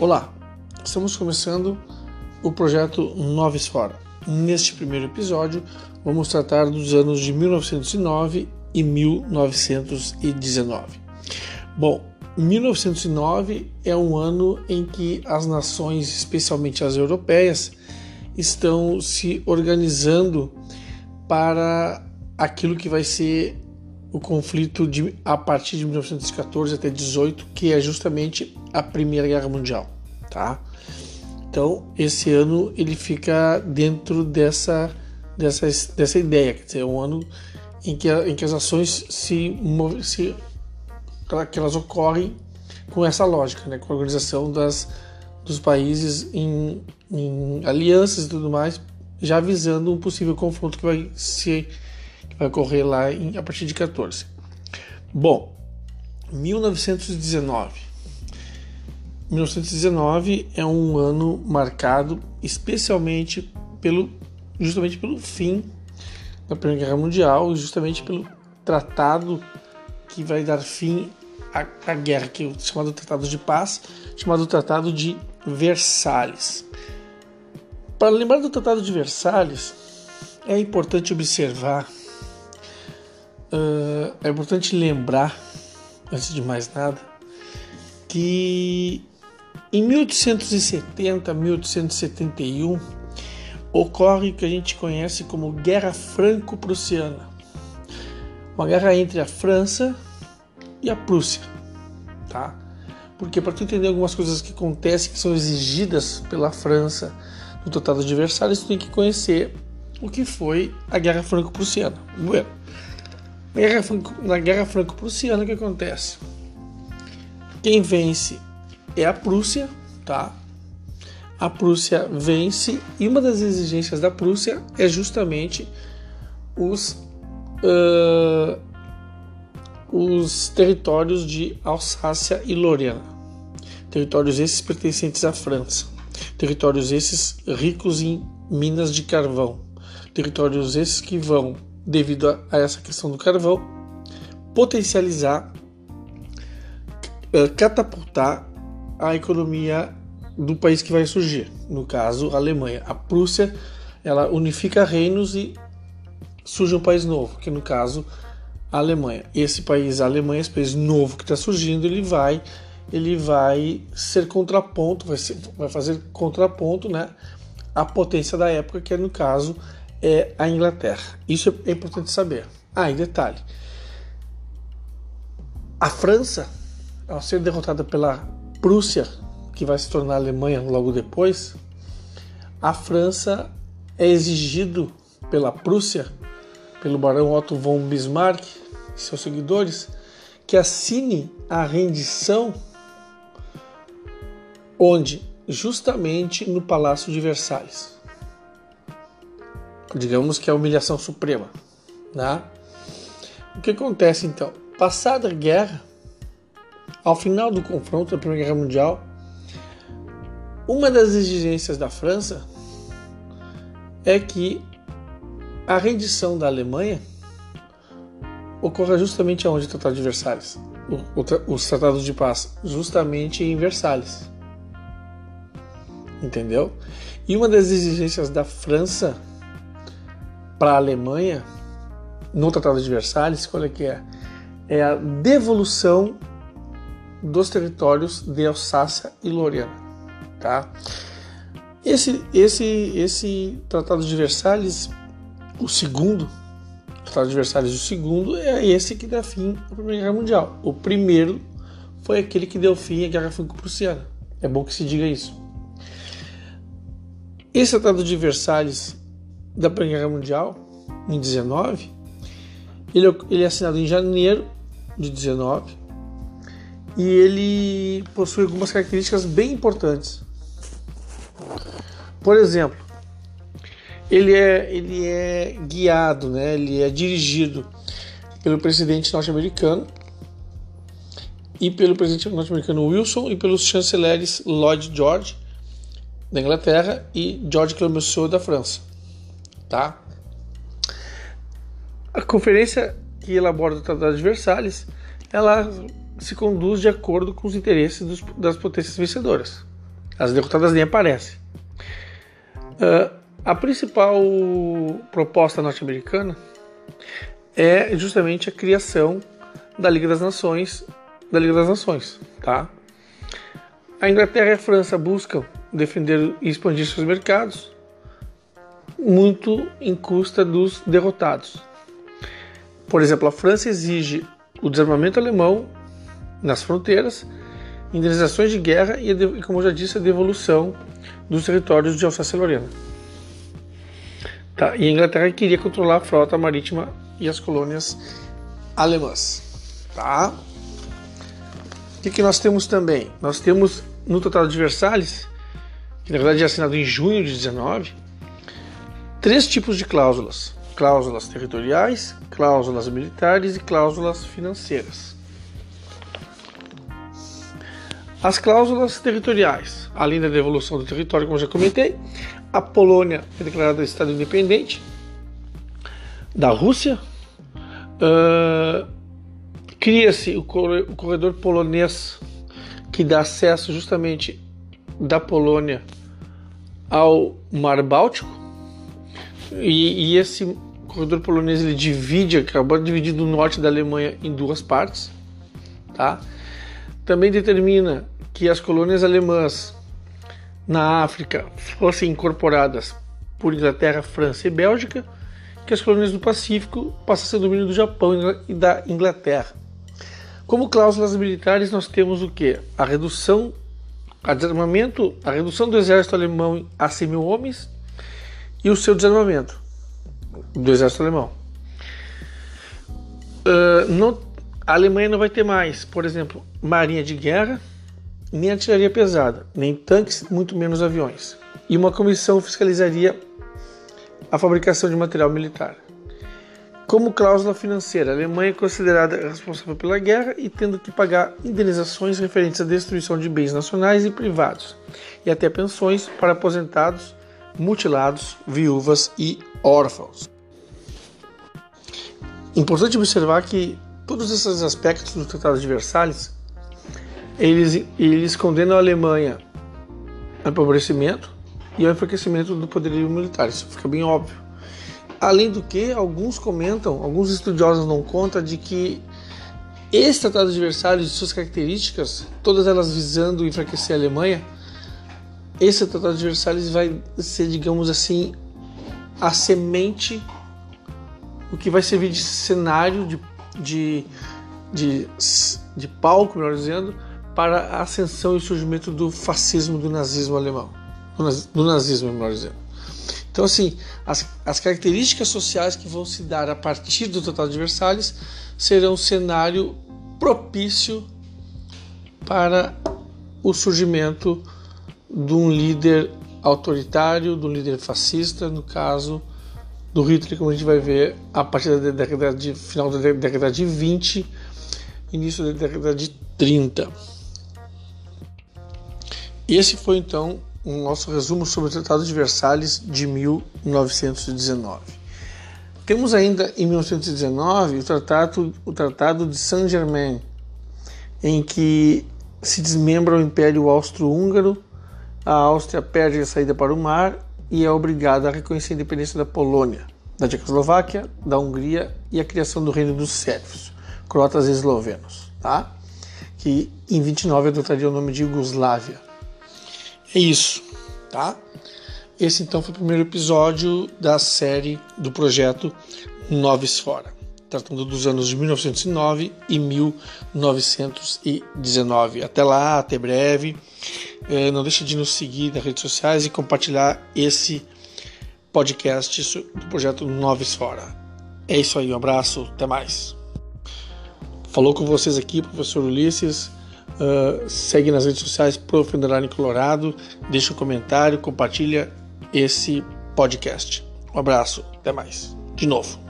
Olá, estamos começando o projeto Nova Esfora. Neste primeiro episódio, vamos tratar dos anos de 1909 e 1919. Bom, 1909 é um ano em que as nações, especialmente as europeias, estão se organizando para aquilo que vai ser o conflito de, a partir de 1914 até 18, que é justamente a Primeira Guerra Mundial, tá? Então, esse ano ele fica dentro dessa dessa, dessa ideia, quer dizer, é um ano em que, em que as ações se, se que elas ocorrem com essa lógica, né, com a organização das, dos países em, em alianças e tudo mais, já visando um possível confronto que vai ser vai ocorrer lá em, a partir de 14. Bom, 1919. 1919 é um ano marcado especialmente pelo justamente pelo fim da Primeira Guerra Mundial, justamente pelo tratado que vai dar fim à, à guerra, que é o chamado Tratado de Paz, chamado Tratado de Versalhes. Para lembrar do Tratado de Versalhes, é importante observar Uh, é importante lembrar, antes de mais nada, que em 1870, 1871 ocorre o que a gente conhece como Guerra Franco-Prussiana, uma guerra entre a França e a Prússia, tá? Porque para tu entender algumas coisas que acontecem que são exigidas pela França no Tratado de Versalhes, tu tem que conhecer o que foi a Guerra Franco-Prussiana. Bueno, na Guerra Franco-Prussiana, o que acontece? Quem vence é a Prússia, tá? A Prússia vence e uma das exigências da Prússia é justamente os, uh, os territórios de Alsácia e Lorena. Territórios esses pertencentes à França. Territórios esses ricos em minas de carvão. Territórios esses que vão devido a, a essa questão do carvão, potencializar, catapultar a economia do país que vai surgir, no caso a Alemanha. A Prússia ela unifica reinos e surge um país novo, que no caso a Alemanha. Esse país, a Alemanha, esse país novo que está surgindo, ele vai ele vai ser contraponto, vai, ser, vai fazer contraponto, né, à potência da época, que é no caso é a Inglaterra. Isso é importante saber. Ah, e detalhe: a França, ao ser derrotada pela Prússia, que vai se tornar Alemanha logo depois, a França é exigido pela Prússia, pelo barão Otto von Bismarck e seus seguidores, que assine a rendição onde justamente no Palácio de Versalhes digamos que é a humilhação suprema. Né? O que acontece então? Passada a guerra, ao final do confronto da Primeira Guerra Mundial, uma das exigências da França é que a rendição da Alemanha ocorra justamente aonde o Tratado de Versalhes, os tratados de paz, justamente em Versalhes. Entendeu? E uma das exigências da França para a Alemanha, no Tratado de Versalhes, qual é que é? É a devolução dos territórios de Alsácia e Lorena, tá? Esse, esse, esse Tratado de Versalhes, o segundo, Tratado de Versalhes, o segundo, é esse que dá fim à Primeira Guerra Mundial. O primeiro foi aquele que deu fim à Guerra Franco-Prussiana. É bom que se diga isso. Esse Tratado de Versalhes da Primeira Guerra Mundial, em 19, ele, ele é assinado em janeiro de 19 e ele possui algumas características bem importantes. Por exemplo, ele é, ele é guiado, né? ele é dirigido pelo presidente norte-americano e pelo presidente norte-americano Wilson e pelos chanceleres Lloyd George da Inglaterra e George Clemenceau da França tá? A conferência que elabora o Tratado de Versalhes, ela se conduz de acordo com os interesses dos, das potências vencedoras, As derrotadas nem aparecem. Uh, a principal proposta norte-americana é justamente a criação da Liga das Nações, da Liga das Nações, tá? A Inglaterra e a França buscam defender e expandir seus mercados, muito em custa dos derrotados. Por exemplo, a França exige o desarmamento alemão nas fronteiras, indenizações de guerra e, como eu já disse, a devolução dos territórios de Alsácia-Lorena. Tá? E a Inglaterra queria controlar a frota marítima e as colônias alemãs. Tá? O que, que nós temos também? Nós temos no Tratado de Versalhes, que na verdade é assinado em junho de 19, três tipos de cláusulas: cláusulas territoriais, cláusulas militares e cláusulas financeiras. As cláusulas territoriais, além da devolução do território, como já comentei, a Polônia é declarada Estado independente da Rússia. Uh, Cria-se o corredor polonês que dá acesso justamente da Polônia ao Mar Báltico. E, e esse corredor polonês ele divide, acabou dividir o norte da Alemanha em duas partes. Tá? Também determina que as colônias alemãs na África fossem incorporadas por Inglaterra, França e Bélgica, que as colônias do Pacífico passassem a domínio do Japão e da Inglaterra. Como cláusulas militares, nós temos o que? A redução, a desarmamento, a redução do exército alemão a 100 mil homens e o seu desarmamento do exército alemão. Uh, não, a Alemanha não vai ter mais, por exemplo, marinha de guerra, nem artilharia pesada, nem tanques, muito menos aviões. E uma comissão fiscalizaria a fabricação de material militar. Como cláusula financeira, a Alemanha é considerada responsável pela guerra e tendo que pagar indenizações referentes à destruição de bens nacionais e privados, e até pensões para aposentados, mutilados, viúvas e órfãos. Importante observar que todos esses aspectos do Tratado de Versalhes eles, eles condenam a Alemanha ao empobrecimento e ao enfraquecimento do poderio militar. Isso fica bem óbvio. Além do que, alguns comentam, alguns estudiosos não contam de que esse Tratado de Versalhes, de suas características, todas elas visando enfraquecer a Alemanha, esse Tratado de Versalhes vai ser, digamos assim, a semente, o que vai servir de cenário, de, de, de, de palco, melhor dizendo, para a ascensão e surgimento do fascismo, do nazismo alemão, do nazismo, melhor dizendo. Então, assim, as, as características sociais que vão se dar a partir do Tratado de Versalhes serão um cenário propício para o surgimento de um líder autoritário, de um líder fascista, no caso do Hitler, como a gente vai ver a partir da década de final da década de 20, início da década de 30. Esse foi então um nosso resumo sobre o Tratado de Versalhes de 1919. Temos ainda em 1919 o Tratado, o tratado de Saint-Germain, em que se desmembra o Império Austro-Húngaro, a Áustria perde a saída para o mar e é obrigada a reconhecer a independência da Polônia, da Tchecoslováquia, da Hungria e a criação do Reino dos Sérvios, croatas e eslovenos, tá? que em 29 adotaria o nome de Iugoslávia. É isso, tá? Esse então foi o primeiro episódio da série do projeto Noves Fora, tratando dos anos de 1909 e 1919. Até lá, até breve. É, não deixe de nos seguir nas redes sociais e compartilhar esse podcast do projeto Noves Fora. É isso aí, um abraço, até mais. Falou com vocês aqui, professor Ulisses. Uh, segue nas redes sociais Prof. Colorado, deixa um comentário, compartilha esse podcast. Um abraço, até mais. De novo.